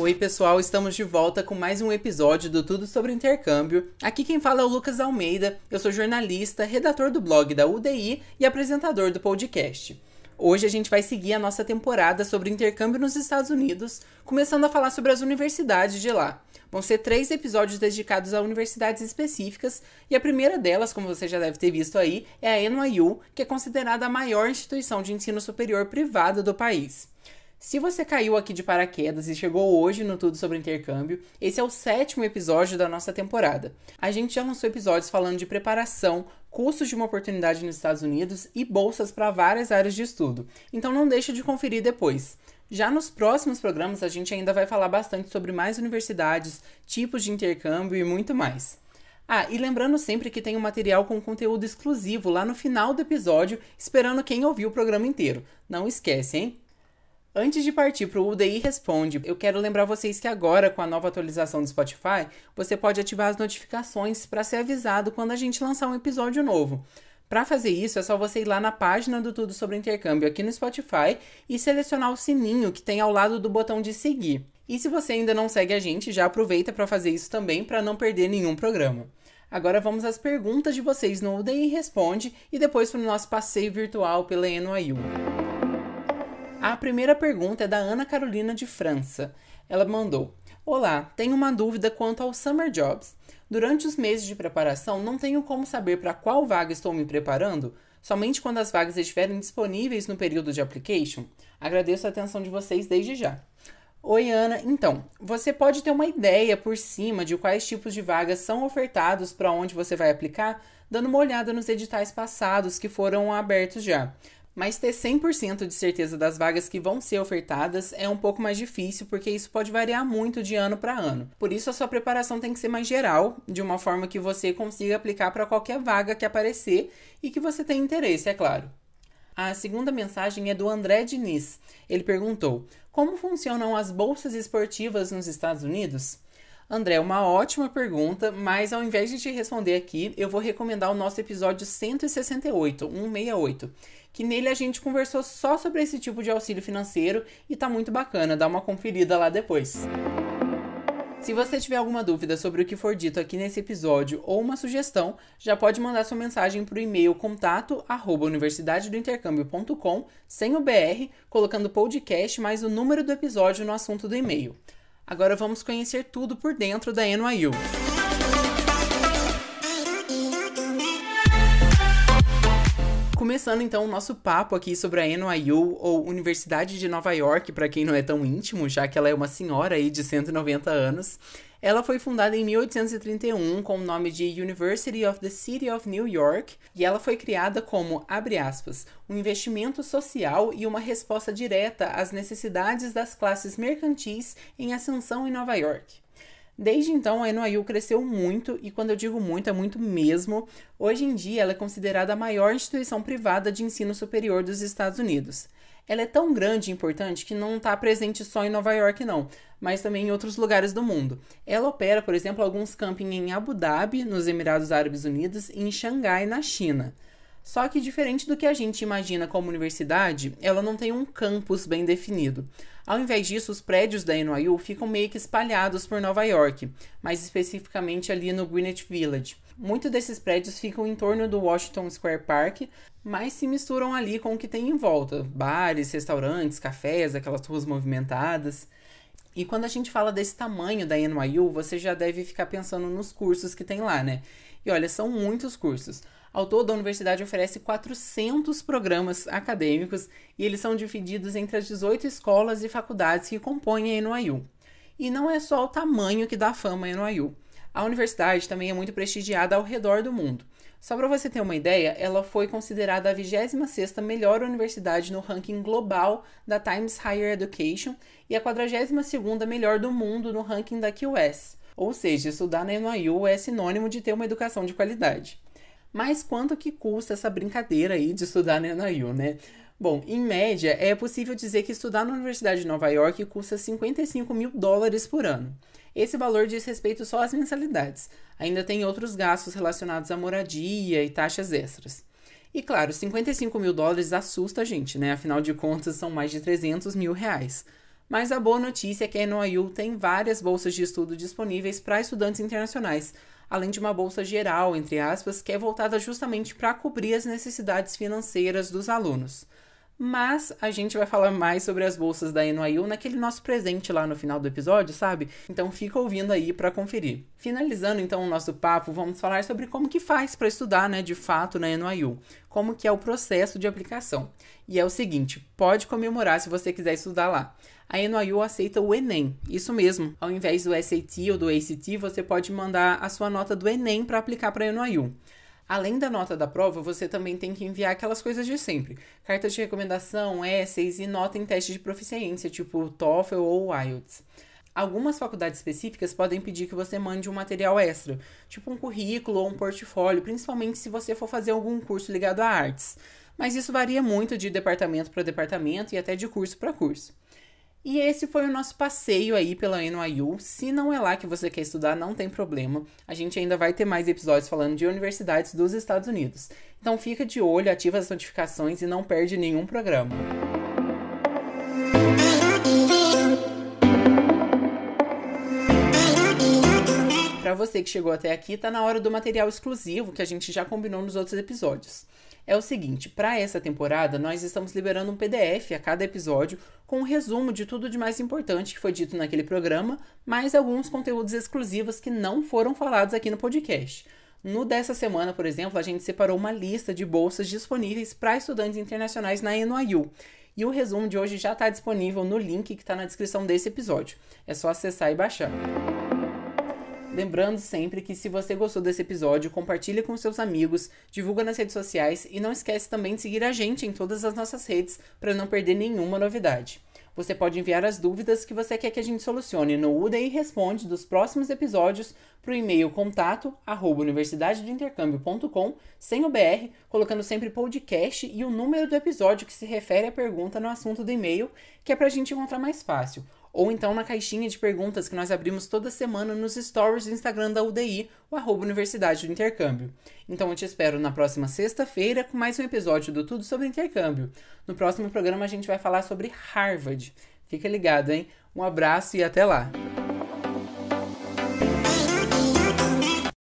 Oi, pessoal, estamos de volta com mais um episódio do Tudo sobre Intercâmbio. Aqui quem fala é o Lucas Almeida, eu sou jornalista, redator do blog da UDI e apresentador do podcast. Hoje a gente vai seguir a nossa temporada sobre intercâmbio nos Estados Unidos, começando a falar sobre as universidades de lá. Vão ser três episódios dedicados a universidades específicas, e a primeira delas, como você já deve ter visto aí, é a NYU, que é considerada a maior instituição de ensino superior privada do país. Se você caiu aqui de paraquedas e chegou hoje no Tudo sobre Intercâmbio, esse é o sétimo episódio da nossa temporada. A gente já lançou episódios falando de preparação, custos de uma oportunidade nos Estados Unidos e bolsas para várias áreas de estudo, então não deixe de conferir depois. Já nos próximos programas, a gente ainda vai falar bastante sobre mais universidades, tipos de intercâmbio e muito mais. Ah, e lembrando sempre que tem um material com conteúdo exclusivo lá no final do episódio, esperando quem ouviu o programa inteiro. Não esquece, hein? Antes de partir para o UDI Responde, eu quero lembrar vocês que agora, com a nova atualização do Spotify, você pode ativar as notificações para ser avisado quando a gente lançar um episódio novo. Para fazer isso, é só você ir lá na página do Tudo sobre Intercâmbio aqui no Spotify e selecionar o sininho que tem ao lado do botão de seguir. E se você ainda não segue a gente, já aproveita para fazer isso também para não perder nenhum programa. Agora vamos às perguntas de vocês no UDI Responde e depois para o nosso passeio virtual pela NYU. A primeira pergunta é da Ana Carolina de França. Ela mandou: Olá, tenho uma dúvida quanto ao Summer Jobs. Durante os meses de preparação, não tenho como saber para qual vaga estou me preparando, somente quando as vagas estiverem disponíveis no período de application. Agradeço a atenção de vocês desde já. Oi, Ana. Então, você pode ter uma ideia por cima de quais tipos de vagas são ofertados para onde você vai aplicar, dando uma olhada nos editais passados que foram abertos já. Mas ter 100% de certeza das vagas que vão ser ofertadas é um pouco mais difícil, porque isso pode variar muito de ano para ano. Por isso, a sua preparação tem que ser mais geral, de uma forma que você consiga aplicar para qualquer vaga que aparecer e que você tenha interesse, é claro. A segunda mensagem é do André Diniz. Ele perguntou: Como funcionam as bolsas esportivas nos Estados Unidos? André, uma ótima pergunta, mas ao invés de te responder aqui, eu vou recomendar o nosso episódio 168, 168, que nele a gente conversou só sobre esse tipo de auxílio financeiro e tá muito bacana, dá uma conferida lá depois. Se você tiver alguma dúvida sobre o que for dito aqui nesse episódio ou uma sugestão, já pode mandar sua mensagem para o e-mail contato universidadedointercâmbio.com sem o BR, colocando podcast mais o número do episódio no assunto do e-mail. Agora vamos conhecer tudo por dentro da NYU. Começando então o nosso papo aqui sobre a NYU, ou Universidade de Nova York, para quem não é tão íntimo, já que ela é uma senhora aí de 190 anos. Ela foi fundada em 1831 com o nome de University of the City of New York e ela foi criada como, abre aspas, um investimento social e uma resposta direta às necessidades das classes mercantis em ascensão em Nova York. Desde então, a NYU cresceu muito, e quando eu digo muito, é muito mesmo. Hoje em dia, ela é considerada a maior instituição privada de ensino superior dos Estados Unidos ela é tão grande e importante que não está presente só em Nova York, não, mas também em outros lugares do mundo. Ela opera, por exemplo, alguns camping em Abu Dhabi, nos Emirados Árabes Unidos, e em Xangai, na China. Só que, diferente do que a gente imagina como universidade, ela não tem um campus bem definido. Ao invés disso, os prédios da NYU ficam meio que espalhados por Nova York, mais especificamente ali no Greenwich Village. Muitos desses prédios ficam em torno do Washington Square Park, mas se misturam ali com o que tem em volta: bares, restaurantes, cafés, aquelas ruas movimentadas. E quando a gente fala desse tamanho da NYU, você já deve ficar pensando nos cursos que tem lá, né? E olha, são muitos cursos. Ao todo, a universidade oferece 400 programas acadêmicos e eles são divididos entre as 18 escolas e faculdades que compõem a NYU. E não é só o tamanho que dá fama à NYU. A universidade também é muito prestigiada ao redor do mundo. Só para você ter uma ideia, ela foi considerada a 26ª melhor universidade no ranking global da Times Higher Education e a 42ª melhor do mundo no ranking da QS. Ou seja, estudar na NYU é sinônimo de ter uma educação de qualidade. Mas quanto que custa essa brincadeira aí de estudar na NYU, né? Bom, em média, é possível dizer que estudar na Universidade de Nova York custa 55 mil dólares por ano. Esse valor diz respeito só às mensalidades. Ainda tem outros gastos relacionados à moradia e taxas extras. E claro, 55 mil dólares assusta a gente, né? Afinal de contas, são mais de 300 mil reais. Mas a boa notícia é que a NYU tem várias bolsas de estudo disponíveis para estudantes internacionais, além de uma bolsa geral, entre aspas, que é voltada justamente para cobrir as necessidades financeiras dos alunos. Mas a gente vai falar mais sobre as bolsas da NYU naquele nosso presente lá no final do episódio, sabe? Então fica ouvindo aí para conferir. Finalizando então o nosso papo, vamos falar sobre como que faz para estudar, né, de fato na NYU. Como que é o processo de aplicação. E é o seguinte, pode comemorar se você quiser estudar lá. A NYU aceita o ENEM, isso mesmo. Ao invés do SAT ou do ACT, você pode mandar a sua nota do ENEM para aplicar para a NYU. Além da nota da prova, você também tem que enviar aquelas coisas de sempre: cartas de recomendação, essays e nota em teste de proficiência, tipo TOEFL ou IELTS. Algumas faculdades específicas podem pedir que você mande um material extra, tipo um currículo ou um portfólio, principalmente se você for fazer algum curso ligado a artes. Mas isso varia muito de departamento para departamento e até de curso para curso. E esse foi o nosso passeio aí pela NYU. Se não é lá que você quer estudar, não tem problema. A gente ainda vai ter mais episódios falando de universidades dos Estados Unidos. Então fica de olho, ativa as notificações e não perde nenhum programa. Para você que chegou até aqui, tá na hora do material exclusivo que a gente já combinou nos outros episódios é o seguinte: para essa temporada, nós estamos liberando um PDF a cada episódio com um resumo de tudo de mais importante que foi dito naquele programa, mais alguns conteúdos exclusivos que não foram falados aqui no podcast. No dessa semana, por exemplo, a gente separou uma lista de bolsas disponíveis para estudantes internacionais na NYU. E o resumo de hoje já está disponível no link que está na descrição desse episódio. É só acessar e baixar. Lembrando sempre que se você gostou desse episódio, compartilhe com seus amigos, divulga nas redes sociais e não esquece também de seguir a gente em todas as nossas redes para não perder nenhuma novidade. Você pode enviar as dúvidas que você quer que a gente solucione no UDI Responde dos próximos episódios para o e-mail contato arroba sem o BR, colocando sempre podcast e o número do episódio que se refere à pergunta no assunto do e-mail, que é para a gente encontrar mais fácil ou então na caixinha de perguntas que nós abrimos toda semana nos stories do Instagram da UDI, o arroba Universidade do Intercâmbio. Então eu te espero na próxima sexta-feira com mais um episódio do Tudo sobre Intercâmbio. No próximo programa a gente vai falar sobre Harvard. Fica ligado, hein? Um abraço e até lá!